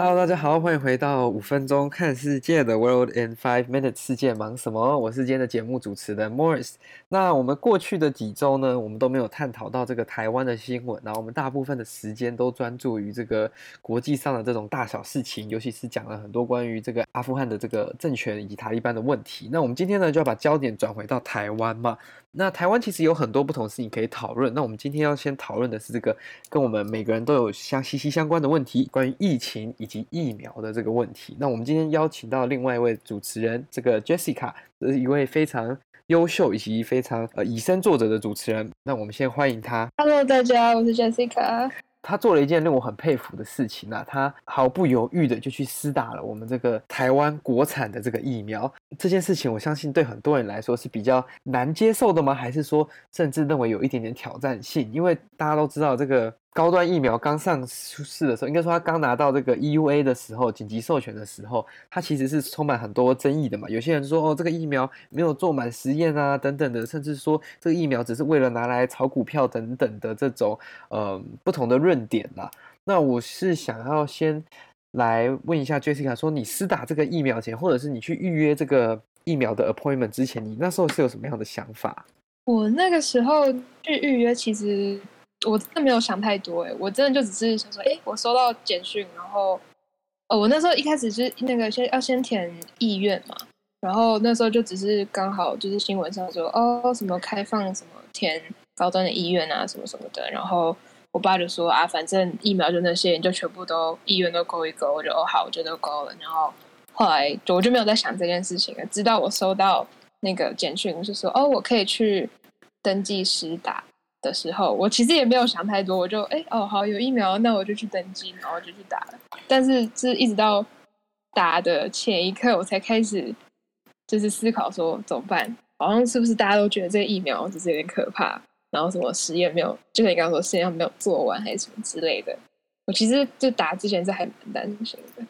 Hello，大家好，欢迎回到五分钟看世界的 World in Five Minutes，世界忙什么？我是今天的节目主持人 Morris。那我们过去的几周呢，我们都没有探讨到这个台湾的新闻，然后我们大部分的时间都专注于这个国际上的这种大小事情，尤其是讲了很多关于这个阿富汗的这个政权以及塔利班的问题。那我们今天呢，就要把焦点转回到台湾嘛。那台湾其实有很多不同事情可以讨论。那我们今天要先讨论的是这个跟我们每个人都有相息息相关的问题，关于疫情以及疫苗的这个问题。那我们今天邀请到另外一位主持人，这个 Jessica，是一位非常优秀以及非常呃以身作则的主持人。那我们先欢迎他。Hello，大家，我是 Jessica。他做了一件令我很佩服的事情啊，他毫不犹豫的就去施打了我们这个台湾国产的这个疫苗。这件事情，我相信对很多人来说是比较难接受的吗？还是说，甚至认为有一点点挑战性？因为大家都知道这个。高端疫苗刚上市的时候，应该说他刚拿到这个 EUA 的时候，紧急授权的时候，它其实是充满很多争议的嘛。有些人说，哦，这个疫苗没有做满实验啊，等等的，甚至说这个疫苗只是为了拿来炒股票等等的这种呃不同的论点啦。那我是想要先来问一下 Jessica，说你施打这个疫苗前，或者是你去预约这个疫苗的 appointment 之前，你那时候是有什么样的想法？我那个时候去预约，其实。我真的没有想太多哎，我真的就只是想说，哎，我收到简讯，然后，哦，我那时候一开始是那个先要先填意愿嘛，然后那时候就只是刚好就是新闻上说，哦，什么开放什么填高端的意愿啊，什么什么的，然后我爸就说啊，反正疫苗就那些，你就全部都意愿都勾一勾，我就哦好，我觉得都勾了，然后后来就我就没有在想这件事情了，直到我收到那个简讯，就说哦，我可以去登记实打。的时候，我其实也没有想太多，我就哎哦好，有疫苗，那我就去登记，然后就去打了。但是是一直到打的前一刻，我才开始就是思考说怎么办？好像是不是大家都觉得这个疫苗只是有点可怕，然后什么实验没有，就像你刚刚说实验没有做完还是什么之类的。我其实就打之前是还蛮担心的。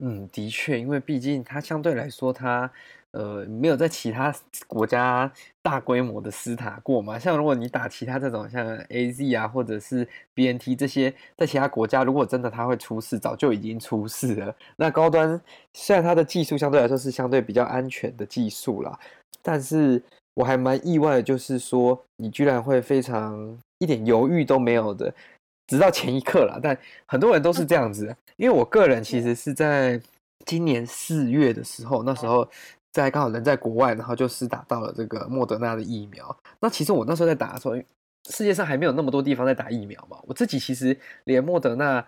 嗯，的确，因为毕竟它相对来说它。呃，没有在其他国家大规模的施打过嘛？像如果你打其他这种像 AZ 啊，或者是 BNT 这些，在其他国家如果真的它会出事，早就已经出事了。那高端虽然它的技术相对来说是相对比较安全的技术啦，但是我还蛮意外的，就是说你居然会非常一点犹豫都没有的，直到前一刻啦。但很多人都是这样子，因为我个人其实是在今年四月的时候，那时候。在刚好人在国外，然后就施打到了这个莫德纳的疫苗。那其实我那时候在打的时候，世界上还没有那么多地方在打疫苗嘛。我自己其实连莫德纳，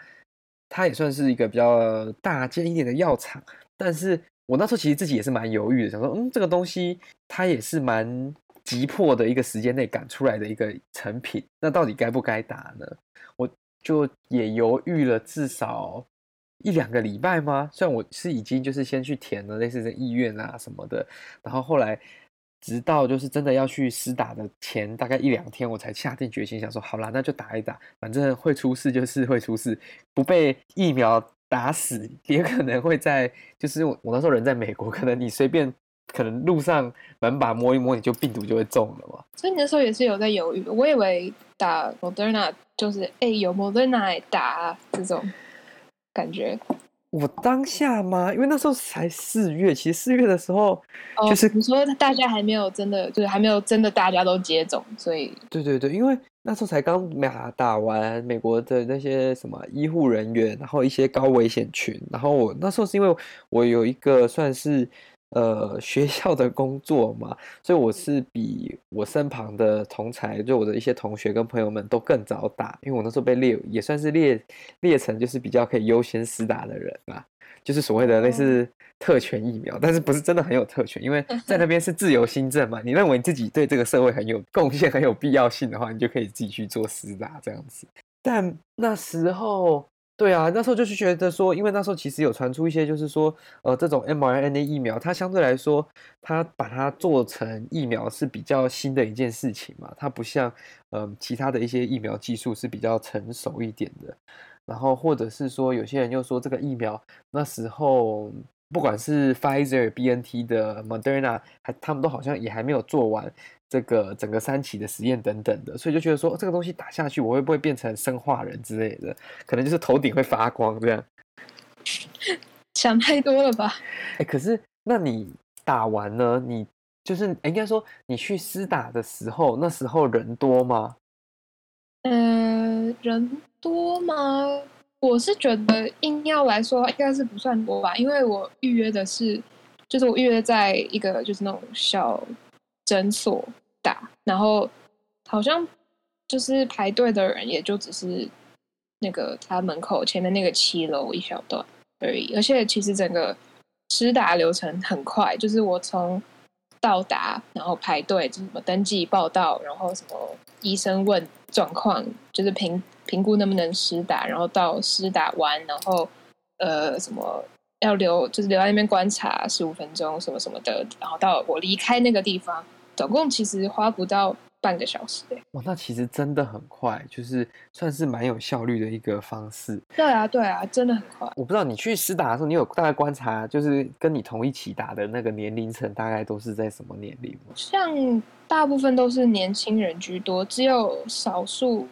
它也算是一个比较大间一点的药厂，但是我那时候其实自己也是蛮犹豫的，想说，嗯，这个东西它也是蛮急迫的一个时间内赶出来的一个成品，那到底该不该打呢？我就也犹豫了至少。一两个礼拜吗？虽然我是已经就是先去填了类似的意愿啊什么的，然后后来直到就是真的要去施打的前大概一两天，我才下定决心想说，好啦，那就打一打，反正会出事就是会出事，不被疫苗打死也可能会在就是我那时候人在美国，可能你随便可能路上门把摸一摸，你就病毒就会中了嘛。所以你那时候也是有在犹豫，我以为打 Moderna 就是哎、有 Moderna 打这种。感觉我当下吗？因为那时候才四月，其实四月的时候，就是、哦、你说大家还没有真的，就是还没有真的大家都接种，所以对对对，因为那时候才刚打完美国的那些什么医护人员，然后一些高危险群，然后我那时候是因为我有一个算是。呃，学校的工作嘛，所以我是比我身旁的同才，就我的一些同学跟朋友们都更早打，因为我那时候被列也算是列列成就是比较可以优先施打的人嘛，就是所谓的类似特权疫苗，但是不是真的很有特权，因为 在那边是自由新政嘛，你认为你自己对这个社会很有贡献、很有必要性的话，你就可以自己去做施打这样子，但那时候。对啊，那时候就是觉得说，因为那时候其实有传出一些，就是说，呃，这种 mRNA 疫苗，它相对来说，它把它做成疫苗是比较新的一件事情嘛，它不像，嗯、其他的一些疫苗技术是比较成熟一点的。然后或者是说，有些人又说这个疫苗那时候，不管是 Pfizer、BNT 的 Moderna，还他们都好像也还没有做完。这个整个三期的实验等等的，所以就觉得说，哦，这个东西打下去，我会不会变成生化人之类的？可能就是头顶会发光这样。想太多了吧？哎、欸，可是那你打完呢？你就是应该说你去施打的时候，那时候人多吗？嗯、呃，人多吗？我是觉得硬要来说，应该是不算多吧，因为我预约的是，就是我预约在一个就是那种小诊所打，然后好像就是排队的人也就只是那个他门口前面那个七楼一小段而已，而且其实整个施打流程很快，就是我从到达，然后排队，就什么登记报到，然后什么医生问状况，就是评。评估能不能施打，然后到施打完，然后呃什么要留，就是留在那边观察十五分钟，什么什么的，然后到我离开那个地方，总共其实花不到半个小时。哇，那其实真的很快，就是算是蛮有效率的一个方式。对啊，对啊，真的很快。我不知道你去施打的时候，你有大概观察，就是跟你同一起打的那个年龄层，大概都是在什么年龄吗？像大部分都是年轻人居多，只有少数。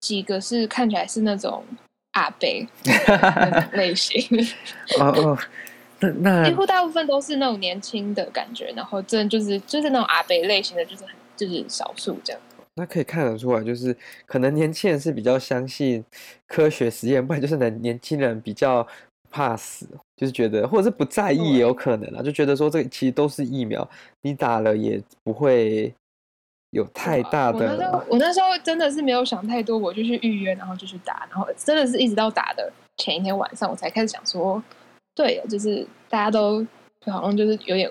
几个是看起来是那种阿伯类型哦 哦，那那几乎大部分都是那种年轻的感觉，然后真的就是就是那种阿北类型的，就是很就是少数这样。那可以看得出来，就是可能年轻人是比较相信科学实验，不然就是年年轻人比较怕死，就是觉得或者是不在意也有可能啊，就觉得说这其实都是疫苗，你打了也不会。有太大的，我那时候我那时候真的是没有想太多，我就去预约，然后就去打，然后真的是一直到打的前一天晚上，我才开始想说，对，就是大家都好像就是有点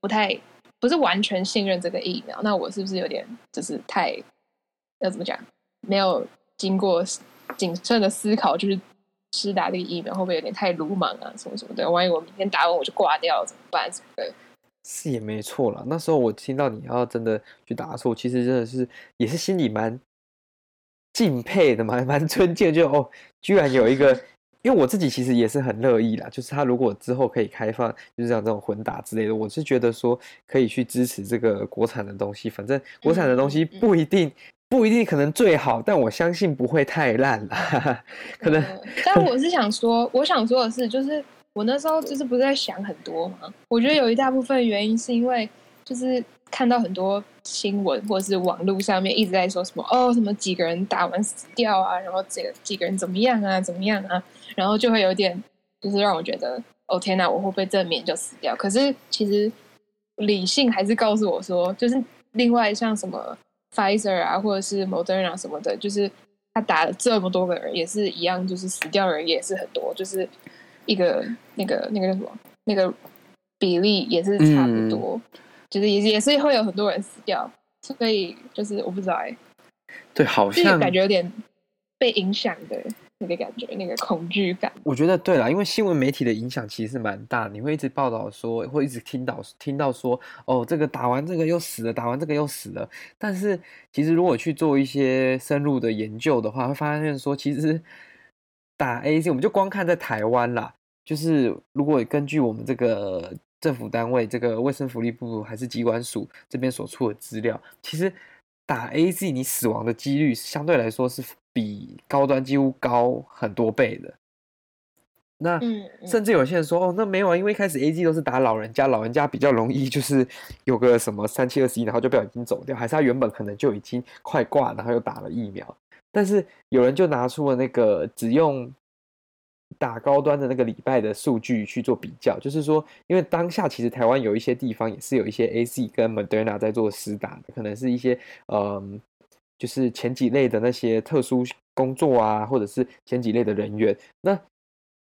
不太不是完全信任这个疫苗，那我是不是有点就是太要怎么讲，没有经过谨慎的思考，就是施打这个疫苗会不会有点太鲁莽啊，什么什么的，万一我明天打完我就挂掉了怎么办什么的。是也没错了。那时候我听到你要真的去打的时候，其实真的是也是心里蛮敬佩的，蛮蛮尊敬，就哦，居然有一个，因为我自己其实也是很乐意啦。就是他如果之后可以开放，就是像这种混打之类的，我是觉得说可以去支持这个国产的东西。反正国产的东西不一定不一定可能最好，但我相信不会太烂啦。可能，但我是想说，我想说的是，就是。我那时候就是不是在想很多嘛？我觉得有一大部分原因是因为就是看到很多新闻或者是网络上面一直在说什么哦，什么几个人打完死掉啊，然后这个几个人怎么样啊，怎么样啊，然后就会有点就是让我觉得哦天哪，我会不会正面就死掉？可是其实理性还是告诉我说，就是另外像什么 Pfizer 啊，或者是 Moderna 什么的，就是他打了这么多个人也是一样，就是死掉的人也是很多，就是。一个那个那个叫什么？那个比例也是差不多，就是也也是会有很多人死掉，所以就是我不知道哎、欸，对，好像感觉有点被影响的那个感觉，那个恐惧感。我觉得对啦，因为新闻媒体的影响其实是蛮大，你会一直报道说，会一直听到听到说，哦，这个打完这个又死了，打完这个又死了。但是其实如果去做一些深入的研究的话，会发现说，其实。打 A C，我们就光看在台湾啦。就是如果根据我们这个政府单位，这个卫生福利部还是机关署这边所出的资料，其实打 AZ 你死亡的几率相对来说是比高端几乎高很多倍的。那甚至有些人说，哦，那没有啊，因为一开始 AZ 都是打老人家，老人家比较容易就是有个什么三七二十一，然后就不小心走掉，还是他原本可能就已经快挂，然后又打了疫苗。但是有人就拿出了那个只用打高端的那个礼拜的数据去做比较，就是说，因为当下其实台湾有一些地方也是有一些 AZ 跟 Moderna 在做实打的，可能是一些嗯，就是前几类的那些特殊工作啊，或者是前几类的人员，那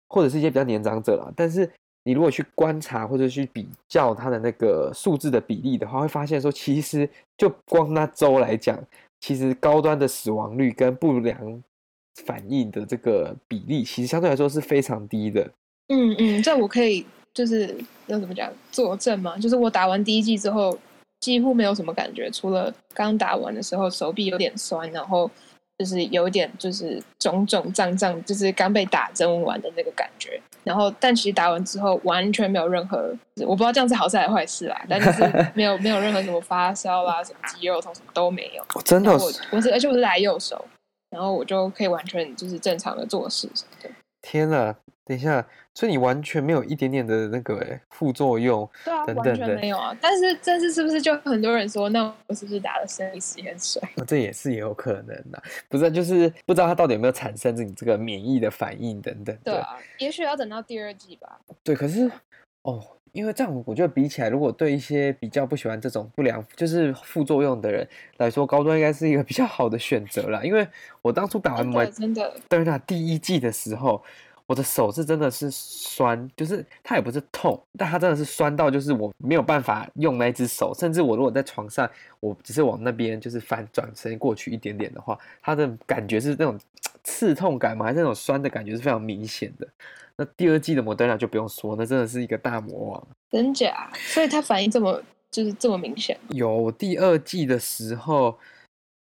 或者是一些比较年长者啦。但是你如果去观察或者去比较它的那个数字的比例的话，会发现说，其实就光那周来讲。其实高端的死亡率跟不良反应的这个比例，其实相对来说是非常低的。嗯嗯，这我可以就是要怎么讲作证嘛？就是我打完第一剂之后，几乎没有什么感觉，除了刚打完的时候手臂有点酸，然后就是有点就是肿肿胀胀，就是刚被打针完的那个感觉。然后，但其实打完之后完全没有任何，我不知道这样是好事还是坏事啦。但就是 没有没有任何什么发烧啦、什么肌肉痛什么都没有。哦、真的，我我是而且我是来右手，然后我就可以完全就是正常的做事。天哪，等一下，所以你完全没有一点点的那个哎副作用，对啊，等等完全没有啊。但是这次是不是就很多人说，那我是不是打了生理实验水？这也是也有可能的，不是，就是不知道它到底有没有产生你这个免疫的反应等等。对啊，也许要等到第二季吧。对，可是哦，因为这样我觉得比起来，如果对一些比较不喜欢这种不良就是副作用的人来说，高端应该是一个比较好的选择啦。因为我当初打完完真的对那第一季的时候。我的手是真的是酸，就是它也不是痛，但它真的是酸到就是我没有办法用那只手，甚至我如果在床上，我只是往那边就是翻转身过去一点点的话，它的感觉是那种 刺痛感嘛，还是那种酸的感觉是非常明显的。那第二季的摩登娜就不用说，那真的是一个大魔王，真假？所以它反应这么就是这么明显？有，我第二季的时候。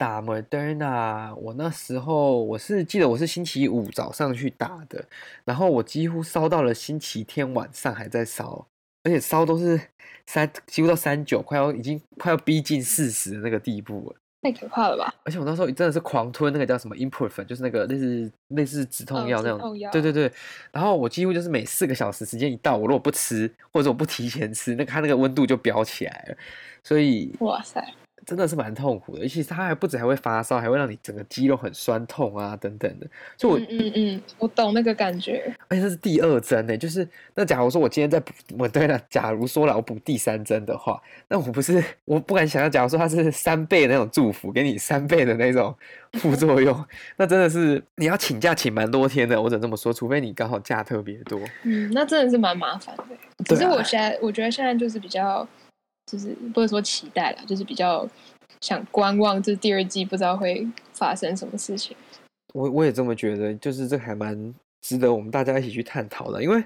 打 Moderna，我那时候我是记得我是星期五早上去打的，然后我几乎烧到了星期天晚上还在烧，而且烧都是三几乎到三九，快要已经快要逼近四十的那个地步了，太可怕了吧！而且我那时候真的是狂吞那个叫什么 Ibuprofen，就是那个类似类似止痛药那种，哦、对对对，然后我几乎就是每四个小时时间一到，我如果不吃或者我不提前吃，那个它那个温度就飙起来了，所以哇塞。真的是蛮痛苦的，而且它还不止还会发烧，还会让你整个肌肉很酸痛啊，等等的。就我，嗯嗯嗯，我懂那个感觉。而且这是第二针呢，就是那假如说我今天在补，我对了，假如说了我补第三针的话，那我不是我不敢想象，假如说它是三倍的那种祝福，给你三倍的那种副作用，那真的是你要请假请蛮多天的。我只能这么说，除非你刚好假特别多。嗯，那真的是蛮麻烦的。可是我现在，我觉得现在就是比较。就是不是说期待了，就是比较想观望，就是第二季不知道会发生什么事情。我我也这么觉得，就是这还蛮值得我们大家一起去探讨的。因为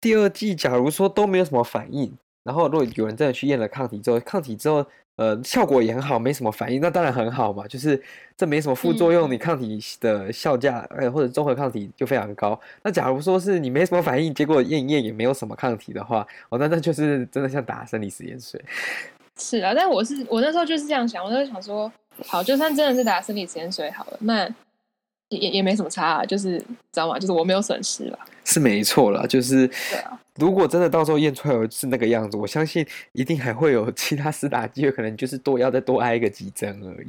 第二季假如说都没有什么反应，然后如果有人真的去验了抗体之后，抗体之后。呃，效果也很好，没什么反应，那当然很好嘛。就是这没什么副作用，你抗体的效价，呃、嗯，或者综合抗体就非常高。那假如说是你没什么反应，结果验一验也没有什么抗体的话，哦，那那就是真的像打生理食盐水。是啊，但我是我那时候就是这样想，我那时候想说，好，就算真的是打生理食盐水好了，那。也也没什么差啊，就是知道吗？就是我没有损失了，是没错啦。就是，如果真的到时候验出来是那个样子，我相信一定还会有 其他施打机会，可能就是多要再多挨个几针而已。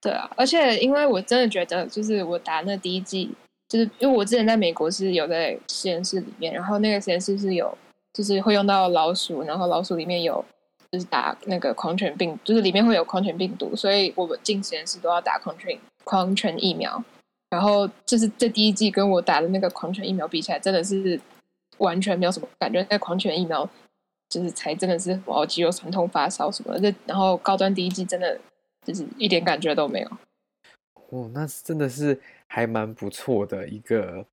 对啊，而且因为我真的觉得，就是我打那第一剂，就是因为我之前在美国是有在实验室里面，然后那个实验室是有，就是会用到老鼠，然后老鼠里面有就是打那个狂犬病，就是里面会有狂犬病毒，所以我们进实验室都要打狂犬。狂犬疫苗，然后就是这第一季跟我打的那个狂犬疫苗比起来，真的是完全没有什么感觉。那狂犬疫苗就是才真的是哦肌肉酸痛、发烧什么的，然后高端第一季真的就是一点感觉都没有。哦，那真的是还蛮不错的一个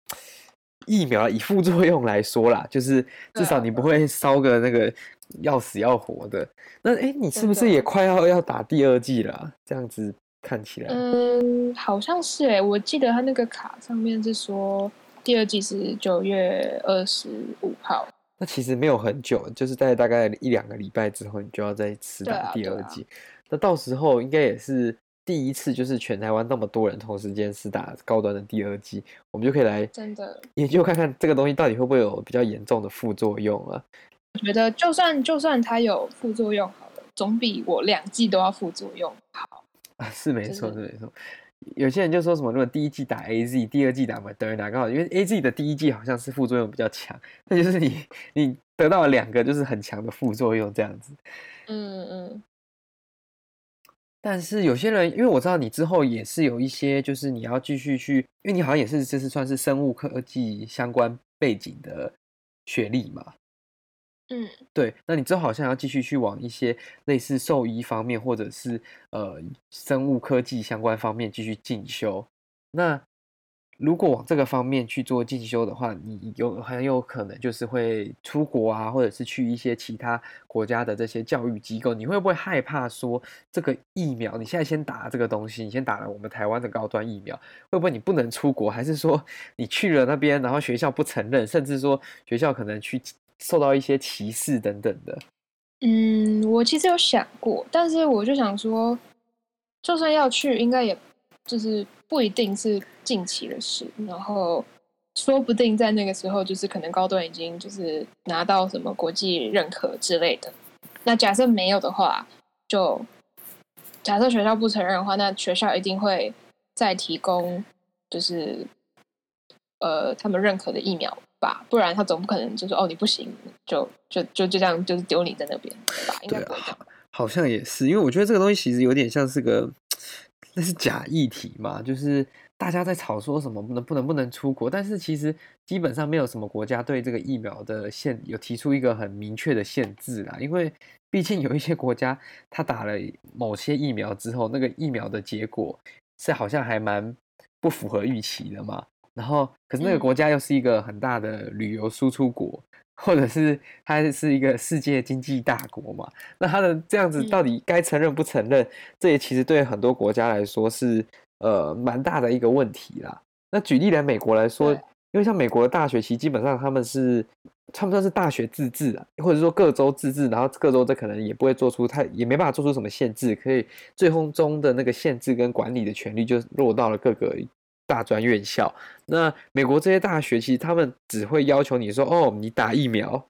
疫苗，以副作用来说啦，就是至少你不会烧个那个要死要活的。那哎，你是不是也快要要打第二季了？这样子。看起来，嗯，好像是哎，我记得他那个卡上面是说第二季是九月二十五号。那其实没有很久，就是在大概一两个礼拜之后，你就要再次打第二季。啊啊、那到时候应该也是第一次，就是全台湾那么多人同时间是打高端的第二季，我们就可以来真的研究看看这个东西到底会不会有比较严重的副作用啊？我觉得就算就算它有副作用好了，总比我两季都要副作用好。啊，是没错，是没错。有些人就说什么，如果第一季打 AZ，第二季打 Moderna，刚好因为 AZ 的第一季好像是副作用比较强，那就是你你得到了两个就是很强的副作用这样子。嗯嗯。但是有些人，因为我知道你之后也是有一些，就是你要继续去，因为你好像也是这是算是生物科技相关背景的学历嘛。嗯，对，那你之后好像要继续去往一些类似兽医方面，或者是呃生物科技相关方面继续进修。那如果往这个方面去做进修的话，你有很有可能就是会出国啊，或者是去一些其他国家的这些教育机构。你会不会害怕说这个疫苗？你现在先打这个东西，你先打了我们台湾的高端疫苗，会不会你不能出国？还是说你去了那边，然后学校不承认，甚至说学校可能去？受到一些歧视等等的，嗯，我其实有想过，但是我就想说，就算要去，应该也就是不一定是近期的事。然后，说不定在那个时候，就是可能高端已经就是拿到什么国际认可之类的。那假设没有的话，就假设学校不承认的话，那学校一定会再提供，就是呃他们认可的疫苗吧，不然他总不可能就说哦你不行，就就就就这样就是丢你在那边，对吧？应该不会这样。好像也是，因为我觉得这个东西其实有点像是个那是假议题嘛，就是。大家在吵说什么不能不能不能出国，但是其实基本上没有什么国家对这个疫苗的限有提出一个很明确的限制啦，因为毕竟有一些国家他打了某些疫苗之后，那个疫苗的结果是好像还蛮不符合预期的嘛。然后可是那个国家又是一个很大的旅游输出国，或者是它是一个世界经济大国嘛，那它的这样子到底该承认不承认？这也其实对很多国家来说是。呃，蛮大的一个问题啦。那举例来美国来说，因为像美国的大学，其实基本上他们是，他们算是大学自治啊，或者说各州自治，然后各州这可能也不会做出太，也没办法做出什么限制，可以最后中的那个限制跟管理的权利就落到了各个大专院校。那美国这些大学，其实他们只会要求你说，哦，你打疫苗，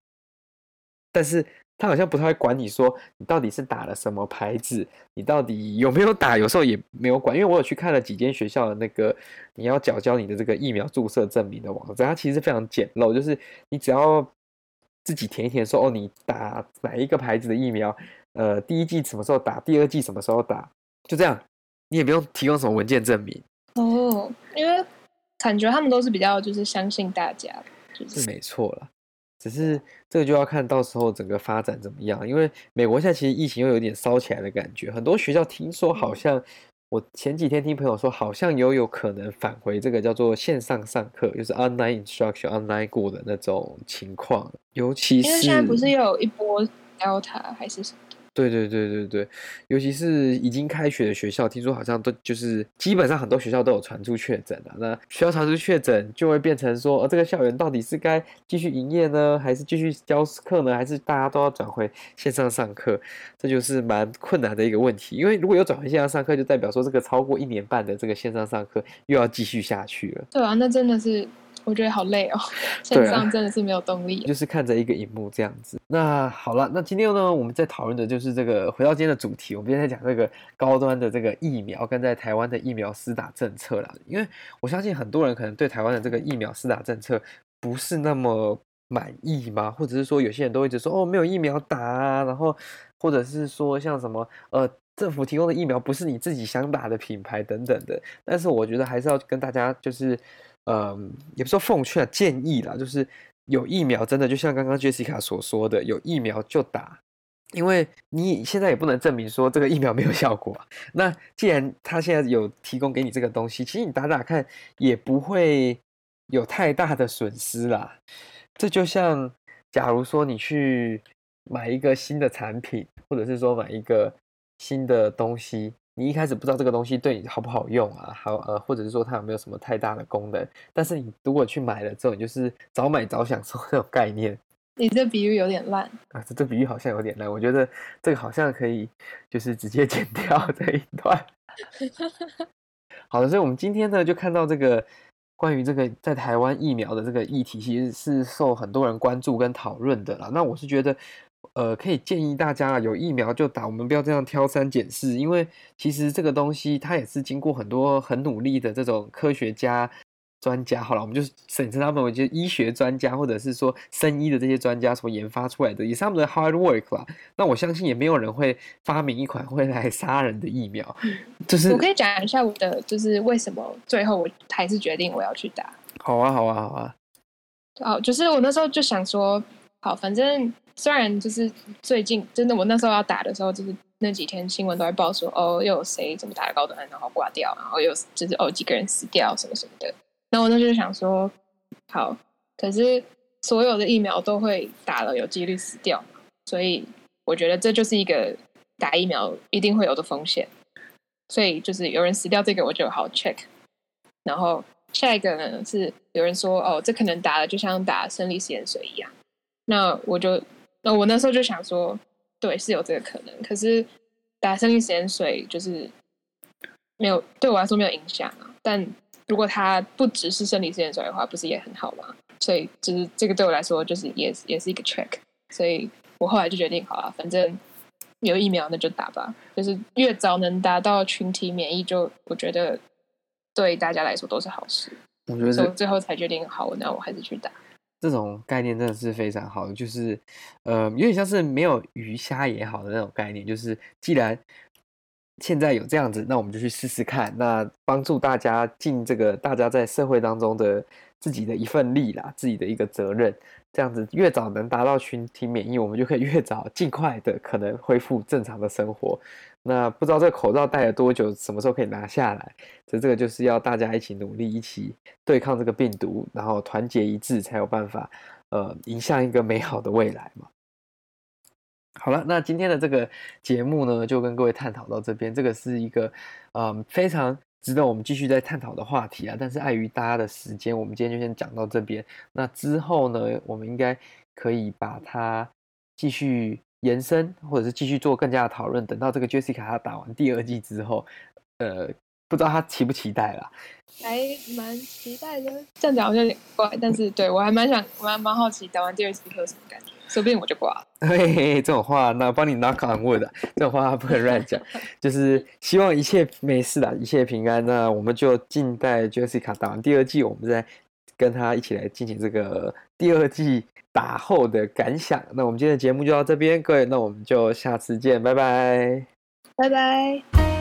但是。他好像不太会管你说你到底是打了什么牌子，你到底有没有打，有时候也没有管，因为我有去看了几间学校的那个你要缴交你的这个疫苗注射证明的网站，它其实非常简陋，就是你只要自己填一填说哦，你打哪一个牌子的疫苗，呃，第一季什么时候打，第二季什么时候打，就这样，你也不用提供什么文件证明。哦，因为感觉他们都是比较就是相信大家，就是是没错了。只是这个就要看到时候整个发展怎么样，因为美国现在其实疫情又有点烧起来的感觉，很多学校听说好像，我前几天听朋友说，好像有有可能返回这个叫做线上上课，就是 online instruction、online 过的那种情况，尤其是因为现在不是又有一波 Delta 还是什么？对对对对对，尤其是已经开学的学校，听说好像都就是基本上很多学校都有传出确诊了。那学校传出确诊，就会变成说，呃，这个校园到底是该继续营业呢，还是继续教课呢，还是大家都要转回线上上课？这就是蛮困难的一个问题。因为如果有转回线上上课，就代表说这个超过一年半的这个线上上课又要继续下去了。对啊，那真的是。我觉得好累哦，线上真的是没有动力，就是看着一个荧幕这样子。那好了，那今天呢，我们在讨论的就是这个，回到今天的主题，我们今天在讲这个高端的这个疫苗跟在台湾的疫苗施打政策啦。因为我相信很多人可能对台湾的这个疫苗施打政策不是那么满意嘛，或者是说有些人都一直说哦，没有疫苗打啊，然后或者是说像什么呃政府提供的疫苗不是你自己想打的品牌等等的。但是我觉得还是要跟大家就是。嗯，也不说奉劝，建议啦，就是有疫苗，真的就像刚刚 Jessica 所说的，有疫苗就打，因为你现在也不能证明说这个疫苗没有效果。那既然他现在有提供给你这个东西，其实你打打看也不会有太大的损失啦。这就像假如说你去买一个新的产品，或者是说买一个新的东西。你一开始不知道这个东西对你好不好用啊，好呃，或者是说它有没有什么太大的功能？但是你如果去买了之后，你就是早买早享受这种概念。你这比喻有点烂啊，这这比喻好像有点烂。我觉得这个好像可以，就是直接剪 掉这一段。好的，所以我们今天呢就看到这个关于这个在台湾疫苗的这个议题，其实是受很多人关注跟讨论的啦。那我是觉得。呃，可以建议大家有疫苗就打，我们不要这样挑三拣四，因为其实这个东西它也是经过很多很努力的这种科学家、专家，好了，我们就省称他们为就医学专家或者是说生医的这些专家所研发出来的，也是他们的 hard work 啦。那我相信也没有人会发明一款会来杀人的疫苗。就是我可以讲一下我的，就是为什么最后我还是决定我要去打。好啊，好啊，好啊。哦，就是我那时候就想说，好，反正。虽然就是最近真的，我那时候要打的时候，就是那几天新闻都在报说，哦，又有谁怎么打的高端，然后挂掉，然后又就是哦几个人死掉什么什么的。那我那就想说，好，可是所有的疫苗都会打了有几率死掉，所以我觉得这就是一个打疫苗一定会有的风险。所以就是有人死掉，这个我就好 check。然后下一个呢是有人说，哦，这可能打了就像打生理盐水一样，那我就。那我那时候就想说，对，是有这个可能。可是打生理食盐水就是没有对我来说没有影响啊。但如果他不只是生理实验水的话，不是也很好吗？所以就是这个对我来说，就是也也是一个 check。所以我后来就决定，好了，反正有疫苗那就打吧。就是越早能达到群体免疫，就我觉得对大家来说都是好事。我觉得所以最后才决定，好，那我还是去打。这种概念真的是非常好的，就是呃，有点像是没有鱼虾也好的那种概念，就是既然。现在有这样子，那我们就去试试看。那帮助大家进这个大家在社会当中的自己的一份力啦，自己的一个责任。这样子越早能达到群体免疫，我们就可以越早尽快的可能恢复正常的生活。那不知道这个口罩戴了多久，什么时候可以拿下来？所以这个就是要大家一起努力，一起对抗这个病毒，然后团结一致，才有办法呃迎向一个美好的未来嘛。好了，那今天的这个节目呢，就跟各位探讨到这边。这个是一个，嗯，非常值得我们继续再探讨的话题啊。但是碍于大家的时间，我们今天就先讲到这边。那之后呢，我们应该可以把它继续延伸，或者是继续做更加的讨论。等到这个 Jessica 她打完第二季之后，呃，不知道她期不期待啦？还蛮期待的。这样讲好像有点怪，但是对我还蛮想，我还蛮好奇打完第二季会有什么感觉。说不定我就挂了。嘿嘿嘿，这种话，那帮你 knock on wood，这种话不能乱讲。就是希望一切没事啦，一切平安。那我们就静待 Jessica 打完第二季，我们再跟他一起来进行这个第二季打后的感想。那我们今天的节目就到这边，各位，那我们就下次见，拜拜，拜拜。